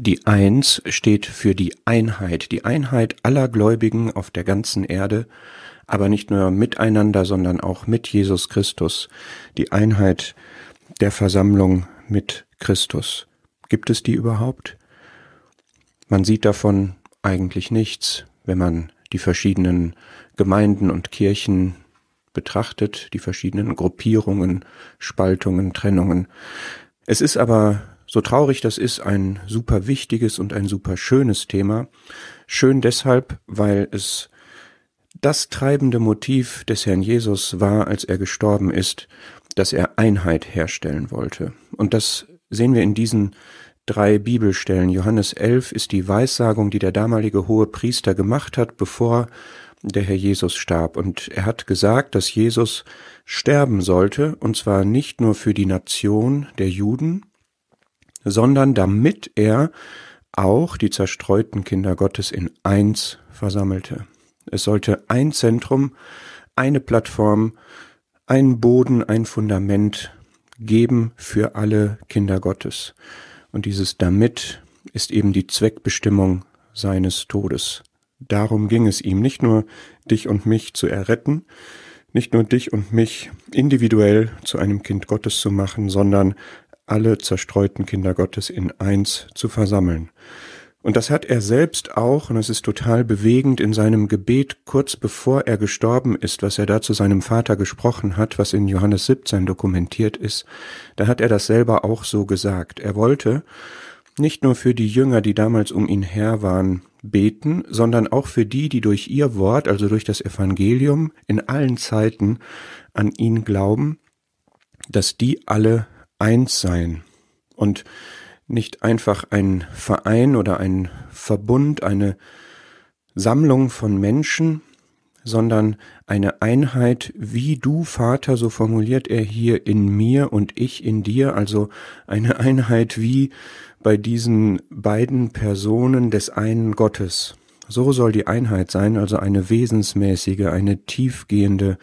Die Eins steht für die Einheit, die Einheit aller Gläubigen auf der ganzen Erde, aber nicht nur miteinander, sondern auch mit Jesus Christus, die Einheit der Versammlung mit Christus. Gibt es die überhaupt? Man sieht davon eigentlich nichts, wenn man die verschiedenen Gemeinden und Kirchen betrachtet, die verschiedenen Gruppierungen, Spaltungen, Trennungen. Es ist aber so traurig das ist, ein super wichtiges und ein super schönes Thema. Schön deshalb, weil es das treibende Motiv des Herrn Jesus war, als er gestorben ist, dass er Einheit herstellen wollte. Und das sehen wir in diesen drei Bibelstellen. Johannes 11 ist die Weissagung, die der damalige hohe Priester gemacht hat, bevor der Herr Jesus starb. Und er hat gesagt, dass Jesus sterben sollte, und zwar nicht nur für die Nation der Juden, sondern damit er auch die zerstreuten Kinder Gottes in eins versammelte. Es sollte ein Zentrum, eine Plattform, ein Boden, ein Fundament geben für alle Kinder Gottes. Und dieses damit ist eben die Zweckbestimmung seines Todes. Darum ging es ihm, nicht nur dich und mich zu erretten, nicht nur dich und mich individuell zu einem Kind Gottes zu machen, sondern alle zerstreuten Kinder Gottes in eins zu versammeln. Und das hat er selbst auch, und es ist total bewegend, in seinem Gebet kurz bevor er gestorben ist, was er da zu seinem Vater gesprochen hat, was in Johannes 17 dokumentiert ist, da hat er das selber auch so gesagt. Er wollte nicht nur für die Jünger, die damals um ihn her waren, beten, sondern auch für die, die durch ihr Wort, also durch das Evangelium, in allen Zeiten an ihn glauben, dass die alle eins sein und nicht einfach ein Verein oder ein Verbund, eine Sammlung von Menschen, sondern eine Einheit, wie du, Vater, so formuliert er hier in mir und ich in dir, also eine Einheit wie bei diesen beiden Personen des einen Gottes. So soll die Einheit sein, also eine wesensmäßige, eine tiefgehende,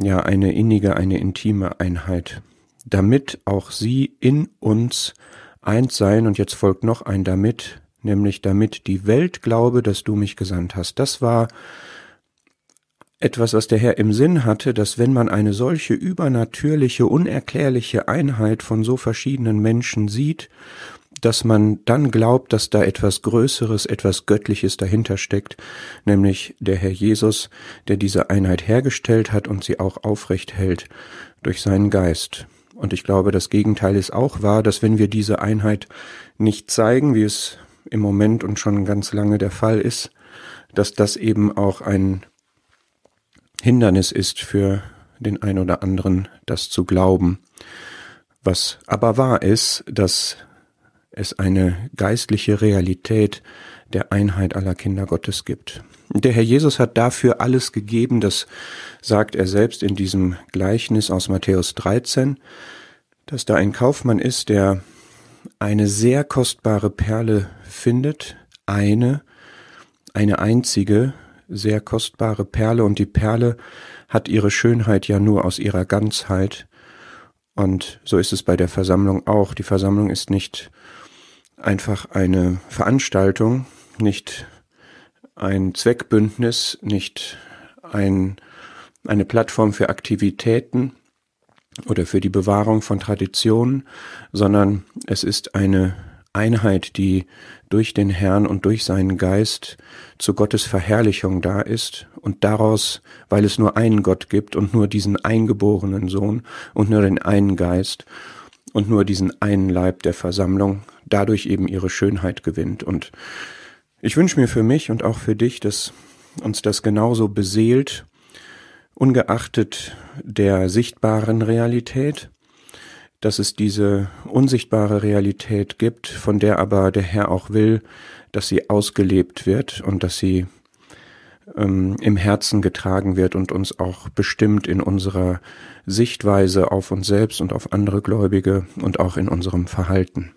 ja, eine innige, eine intime Einheit damit auch sie in uns eins seien. Und jetzt folgt noch ein damit, nämlich damit die Welt glaube, dass du mich gesandt hast. Das war etwas, was der Herr im Sinn hatte, dass wenn man eine solche übernatürliche, unerklärliche Einheit von so verschiedenen Menschen sieht, dass man dann glaubt, dass da etwas Größeres, etwas Göttliches dahinter steckt, nämlich der Herr Jesus, der diese Einheit hergestellt hat und sie auch aufrecht hält durch seinen Geist. Und ich glaube, das Gegenteil ist auch wahr, dass wenn wir diese Einheit nicht zeigen, wie es im Moment und schon ganz lange der Fall ist, dass das eben auch ein Hindernis ist für den ein oder anderen, das zu glauben. Was aber wahr ist, dass es eine geistliche Realität der Einheit aller Kinder Gottes gibt. Der Herr Jesus hat dafür alles gegeben, das sagt er selbst in diesem Gleichnis aus Matthäus 13, dass da ein Kaufmann ist, der eine sehr kostbare Perle findet, eine, eine einzige, sehr kostbare Perle, und die Perle hat ihre Schönheit ja nur aus ihrer Ganzheit. Und so ist es bei der Versammlung auch. Die Versammlung ist nicht einfach eine Veranstaltung, nicht ein Zweckbündnis, nicht ein, eine Plattform für Aktivitäten oder für die Bewahrung von Traditionen, sondern es ist eine Einheit, die durch den Herrn und durch seinen Geist zu Gottes Verherrlichung da ist und daraus, weil es nur einen Gott gibt und nur diesen eingeborenen Sohn und nur den einen Geist und nur diesen einen Leib der Versammlung, dadurch eben ihre Schönheit gewinnt. Und ich wünsche mir für mich und auch für dich, dass uns das genauso beseelt, ungeachtet der sichtbaren Realität, dass es diese unsichtbare Realität gibt, von der aber der Herr auch will, dass sie ausgelebt wird und dass sie ähm, im Herzen getragen wird und uns auch bestimmt in unserer Sichtweise auf uns selbst und auf andere Gläubige und auch in unserem Verhalten.